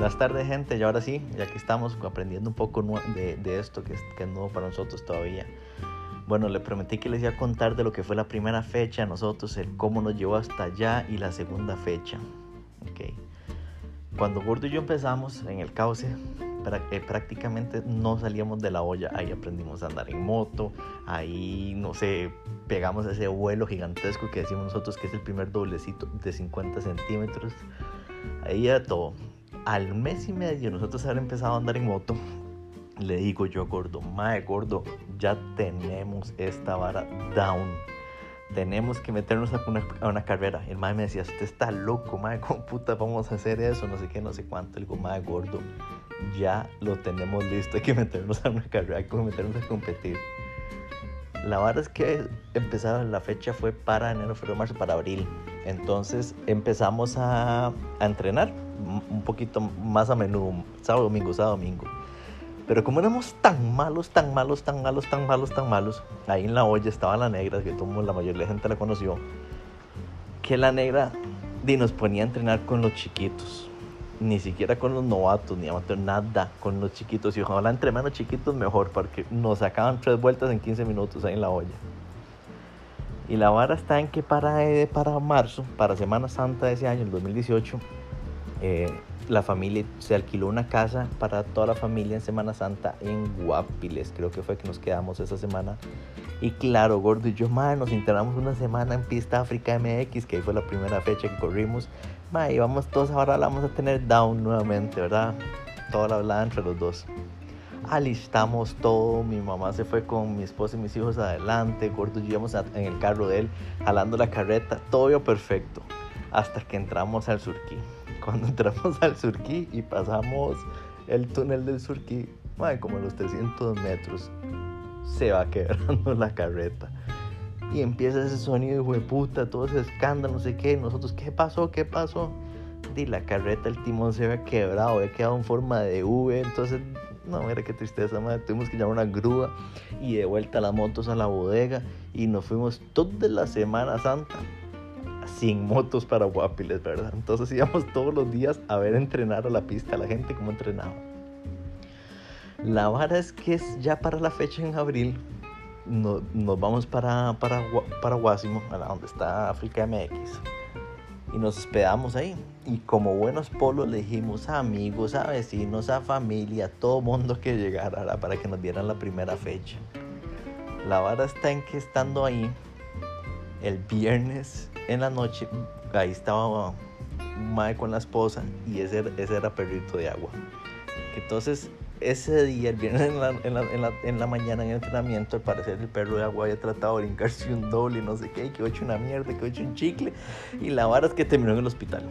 Buenas tardes, gente. Y ahora sí, ya que estamos aprendiendo un poco de, de esto que es, que es nuevo para nosotros todavía. Bueno, le prometí que les iba a contar de lo que fue la primera fecha a nosotros, el cómo nos llevó hasta allá y la segunda fecha. Okay. Cuando Gordo y yo empezamos en el cauce, eh, prácticamente no salíamos de la olla. Ahí aprendimos a andar en moto, ahí, no sé, pegamos ese vuelo gigantesco que decimos nosotros que es el primer doblecito de 50 centímetros. Ahí era todo. Al mes y medio nosotros haber empezado a andar en moto, le digo yo, gordo, mae, gordo, ya tenemos esta vara down tenemos que meternos a una, a una carrera. El mae me decía, usted está loco, mae, ¿cómo puta vamos a hacer eso? No sé qué, no sé cuánto. El mae, gordo, ya lo tenemos listo, hay que meternos a una carrera, hay que meternos a competir. La verdad es que empezaba, la fecha fue para enero, febrero, marzo, para abril. Entonces empezamos a entrenar un poquito más a menudo, sábado, domingo, sábado, domingo. Pero como éramos tan malos, tan malos, tan malos, tan malos, tan malos, ahí en la olla estaba la negra, que todo, la mayoría de la gente la conoció, que la negra di, nos ponía a entrenar con los chiquitos. Ni siquiera con los novatos, ni amateur, nada con los chiquitos. Y ojalá entre menos chiquitos mejor, porque nos sacaban tres vueltas en 15 minutos ahí en la olla. Y la vara está en que para, eh, para marzo, para Semana Santa de ese año, el 2018, eh, la familia se alquiló una casa para toda la familia en Semana Santa en Guapiles, creo que fue que nos quedamos esa semana. Y claro, Gordo y yo, madre, nos internamos una semana en Pista África MX, que ahí fue la primera fecha que corrimos. Y vamos todos ahora vamos a tener down nuevamente, ¿verdad? Toda la hablada entre los dos. Alistamos todo, mi mamá se fue con mi esposa y mis hijos adelante, Gordo y yo íbamos en el carro de él, jalando la carreta, todo iba perfecto, hasta que entramos al Surquí cuando entramos al Surquí y pasamos el túnel del Surquí, como a los 300 metros, se va quebrando la carreta. Y empieza ese sonido de puta, todo ese escándalo, no sé qué. Nosotros, ¿qué pasó? ¿Qué pasó? Y la carreta, el timón se había quebrado, había quedado en forma de V. Entonces, no, mira qué tristeza, madre. Tuvimos que llamar una grúa y de vuelta las motos a la bodega. Y nos fuimos toda la Semana Santa sin motos para Guapiles, ¿verdad? Entonces íbamos todos los días a ver entrenar a la pista a la gente como entrenaba. La vara es que es ya para la fecha en abril nos vamos para, para, para Guásimo, a donde está África MX, y nos hospedamos ahí. Y como buenos polos le dijimos a amigos, a vecinos, a familia, a todo mundo que llegara para que nos dieran la primera fecha. La vara está en que estando ahí, el viernes en la noche, ahí estaba Mae con la esposa y ese, ese era perrito de agua. Entonces, ese día, el viernes en la, en, la, en, la, en la, mañana en el entrenamiento, al parecer el perro de agua había tratado de brincarse un doble no sé qué, que hecho una mierda, que hecho un chicle. Y la vara es que terminó en el hospital.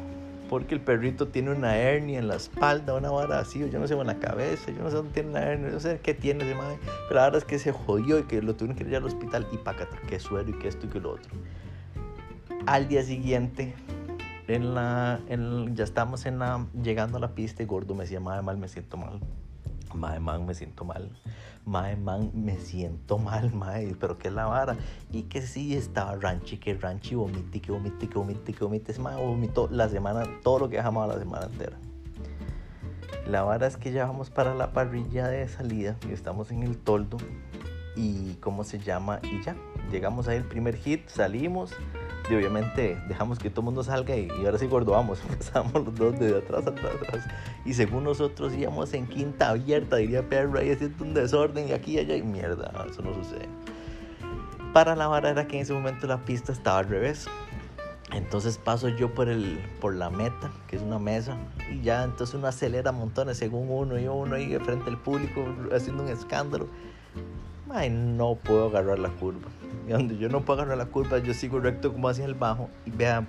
Porque el perrito tiene una hernia en la espalda, una vara así, yo no sé, en la cabeza, yo no sé dónde tiene una hernia, no sé qué tiene ese madre. Pero la verdad es que se jodió y que lo tuvieron que ir al hospital y pácata, que suero y que esto y que lo otro. Al día siguiente, en la, ya estamos en la, llegando a la pista y Gordo me decía, madre mal, me siento mal. Madre man, me siento mal. Madre man, me siento mal, madre, pero qué es la vara. Y que sí, estaba ranchi, que ranchi, vomite, que vomite, que vomite, que vomite. Es más, vomitó la semana, todo lo que dejamos la semana entera. La vara es que ya vamos para la parrilla de salida y estamos en el toldo. Y cómo se llama, y ya, llegamos ahí el primer hit, salimos y obviamente dejamos que todo el mundo salga y, ahora sí gordo vamos, empezamos los dos de atrás, atrás, atrás. Y según nosotros íbamos en quinta abierta, diría perro, ahí haciendo un desorden y aquí y allá y mierda, eso no sucede. Para la vara era que en ese momento la pista estaba al revés. Entonces paso yo por, el, por la meta, que es una mesa, y ya entonces uno acelera montones según uno y uno ahí frente al público haciendo un escándalo. Ay, no puedo agarrar la curva y yo no puedo la curva, yo sigo recto como hacia el bajo. Y vean,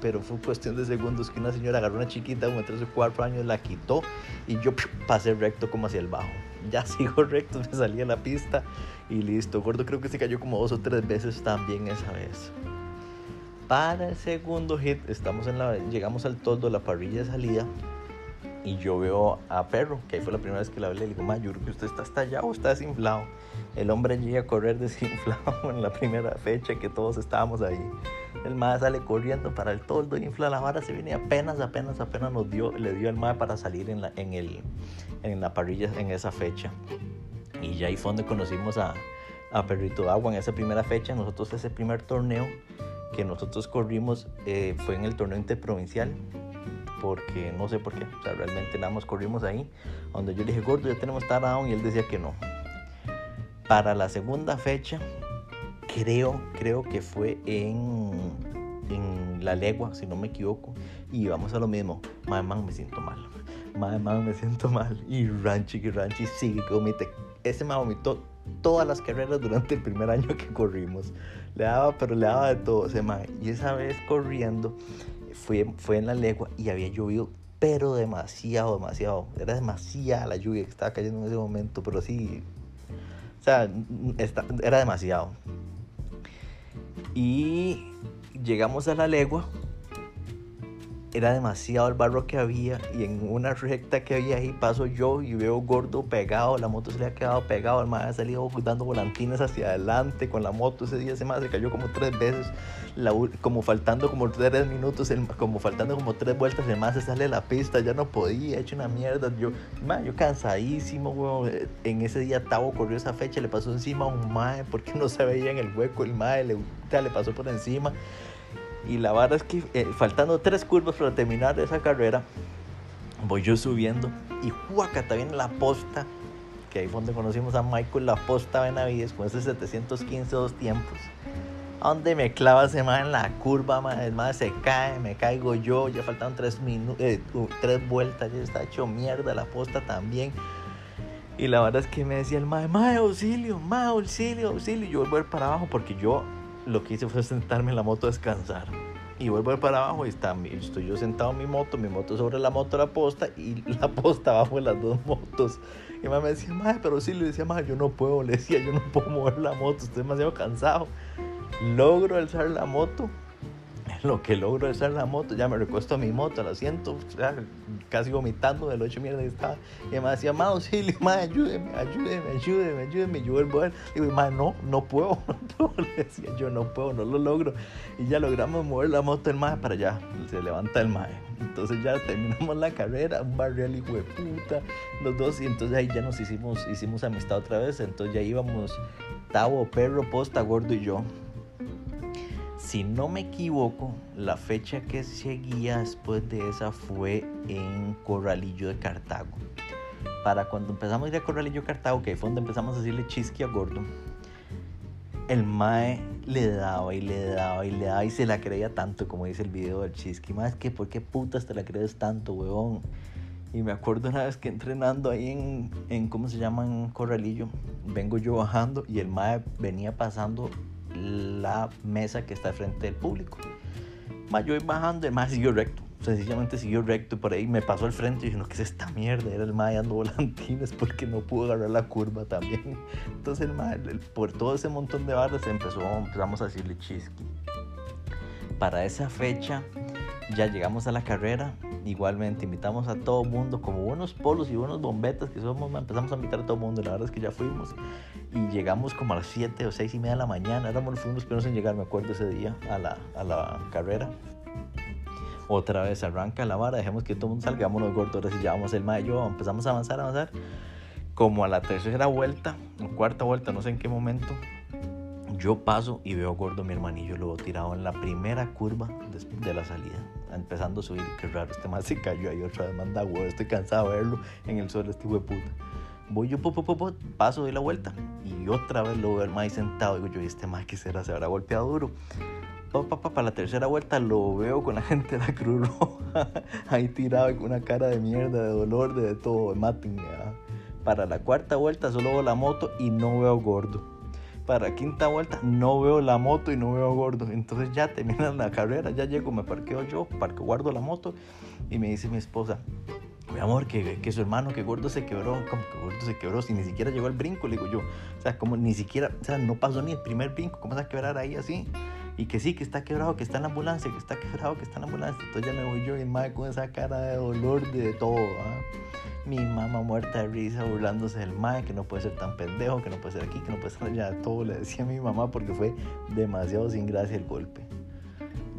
pero fue cuestión de segundos que una señora agarró una chiquita como de 3 o 4 años, la quitó y yo pasé recto como hacia el bajo. Ya sigo recto, me salí a la pista y listo. Gordo creo que se cayó como dos o tres veces también esa vez. Para el segundo hit, estamos en la, llegamos al toldo, la parrilla de salida y yo veo a Perro, que ahí fue la primera vez que la hablé, le digo, Mayor, que usted está hasta allá o está desinflado. El hombre llega a correr desinflado en la primera fecha que todos estábamos ahí. El mae sale corriendo para el toldo, infla la vara, se viene apenas, apenas, apenas nos dio, le dio el mae para salir en la, en, el, en la parrilla en esa fecha. Y ya ahí fue donde conocimos a, a Perrito Agua en esa primera fecha. Nosotros ese primer torneo que nosotros corrimos eh, fue en el torneo interprovincial porque no sé por qué, o sea, realmente nada más corrimos ahí, donde yo le dije, gordo, ya tenemos down y él decía que no. Para la segunda fecha, creo, creo que fue en, en La Legua, si no me equivoco, y vamos a lo mismo, mamá, me siento mal, mamá, me siento mal, y Ranchi, y Ranchi sigue que vomite. Ese me vomitó todas las carreras durante el primer año que corrimos. Le daba, pero le daba de todo ese mae. Y esa vez corriendo, fue, fue en la legua y había llovido, pero demasiado, demasiado. Era demasiada la lluvia que estaba cayendo en ese momento, pero sí. O sea, era demasiado. Y llegamos a la legua era demasiado el barro que había y en una recta que había ahí paso yo y veo gordo pegado, la moto se le ha quedado pegado, el mae ha salido dando volantines hacia adelante con la moto, ese día se me cayó como tres veces, como faltando como tres minutos, como faltando como tres vueltas, el mae se sale de la pista, ya no podía, hecho una mierda, yo, yo cansadísimo, en ese día Tavo corrió esa fecha, le pasó encima a un mae porque no se veía en el hueco, el mae le, le pasó por encima y la verdad es que eh, faltando tres curvas para terminar esa carrera, voy yo subiendo y juacata viene la posta, que ahí fue donde conocimos a Michael, la posta Benavides con ese 715 dos tiempos. Donde me clava ese en la curva, el man se cae, me caigo yo, ya faltan tres, eh, tres vueltas, ya está hecho mierda la posta también. Y la verdad es que me decía el mae, mae, auxilio, mae, auxilio, auxilio. Y yo voy para abajo porque yo lo que hice fue sentarme en la moto a descansar. Y vuelvo para abajo y está, estoy yo sentado en mi moto, mi moto sobre la moto la posta y la posta abajo de las dos motos. Y mamá me decía, madre, pero sí, le decía, madre, yo no puedo, le decía, yo no puedo mover la moto, estoy demasiado cansado. Logro alzar la moto lo que logro es la moto, ya me recuesto a mi moto, la siento, casi vomitando de lo hecho mierda que estaba. Y me decía, ma, auxilio, ma, ayúdeme, ayúdeme, ayúdeme, ayúdeme. Yo vuelvo a ver, digo, ma, no, no puedo, no puedo. Le decía, yo no puedo, no lo logro. Y ya logramos mover la moto el ma para allá, se levanta el ma. Entonces ya terminamos la carrera, un barrial hijo de puta, los dos, y entonces ahí ya nos hicimos, hicimos amistad otra vez. Entonces ya íbamos Tavo, Perro, Posta, Gordo y yo si no me equivoco, la fecha que seguía después de esa fue en Corralillo de Cartago. Para cuando empezamos a ir a Corralillo de Cartago, que fue donde empezamos a decirle chisque a Gordo, el Mae le daba y le daba y le daba y se la creía tanto, como dice el video del chisque. Más que, ¿por qué putas te la crees tanto, huevón? Y me acuerdo una vez que entrenando ahí en, ¿cómo se llama? En Corralillo, vengo yo bajando y el Mae venía pasando la mesa que está frente del público. Más yo iba bajando, el más siguió recto. Sencillamente siguió recto y por ahí me pasó al frente y dije, no, ¿qué es esta mierda? Era el mae dando volantines porque no pudo agarrar la curva también. Entonces el mae, por todo ese montón de barras empezó, empezamos a decirle chisqui. Para esa fecha ya llegamos a la carrera igualmente invitamos a todo mundo, como unos polos y unos bombetas que somos, empezamos a invitar a todo mundo. La verdad es que ya fuimos y llegamos como a las 7 o 6 y media de la mañana. Éramos los primeros en llegar, me acuerdo ese día, a la, a la carrera. Otra vez arranca la vara, dejemos que todo el mundo salga, vámonos gordos, y llevamos el mayo, empezamos a avanzar, avanzar. Como a la tercera vuelta, o cuarta vuelta, no sé en qué momento, yo paso y veo gordo mi hermanillo, lo tirado en la primera curva de la salida empezando a subir. Qué raro, este más se cayó ahí otra vez, manda huevo. Estoy cansado de verlo en el suelo, este hijo de puta. Voy yo, paso, doy la vuelta. Y otra vez lo veo el maíz sentado. Digo yo, ¿y este más que será? ¿Se habrá golpeado duro? Para la tercera vuelta lo veo con la gente de la Cruz Roja ahí tirado con una cara de mierda, de dolor, de, todo, maten. Para la cuarta vuelta solo veo la moto y no veo gordo para quinta vuelta no veo la moto y no veo gordo. Entonces ya termina la carrera, ya llego, me parqueo yo, parqueo, guardo la moto y me dice mi esposa, mi amor, que, que, su hermano, que gordo se quebró, como que gordo se quebró, si ni siquiera llegó al brinco, le digo yo, o sea, como ni siquiera, o sea, no pasó ni el primer brinco, ¿cómo se va a quebrar ahí así? Y que sí, que está quebrado, que está en la ambulancia, que está quebrado, que está en la ambulancia. Entonces ya me voy yo y el con esa cara de dolor de todo. ¿ah? Mi mamá muerta de risa, burlándose del mae, que no puede ser tan pendejo, que no puede ser aquí, que no puede ser allá. Todo le decía a mi mamá porque fue demasiado sin gracia el golpe.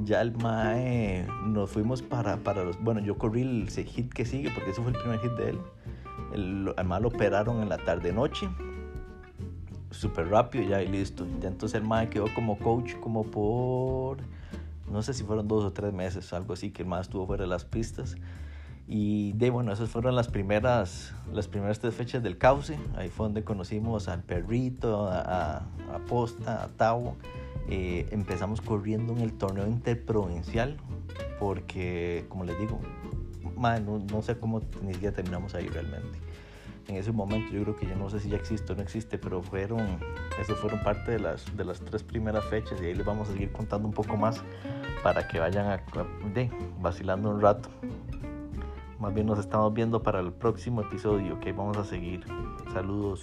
ya el mae nos fuimos para, para los. Bueno, yo corrí el hit que sigue porque ese fue el primer hit de él. El, mae lo operaron en la tarde-noche. Súper rápido ya y listo. Ya entonces el mae quedó como coach como por. No sé si fueron dos o tres meses, algo así, que el mae estuvo fuera de las pistas. Y de bueno, esas fueron las primeras, las primeras tres fechas del cauce. Ahí fue donde conocimos al perrito, a, a Posta, a Tavo. Eh, empezamos corriendo en el torneo interprovincial porque, como les digo, man, no, no, sé cómo ni siquiera terminamos ahí realmente. En ese momento yo creo que ya no sé si ya existe o no existe, pero fueron, eso fueron parte de las, de las tres primeras fechas y ahí les vamos a seguir contando un poco más para que vayan a, de, vacilando un rato. Más bien nos estamos viendo para el próximo episodio, que vamos a seguir. Saludos.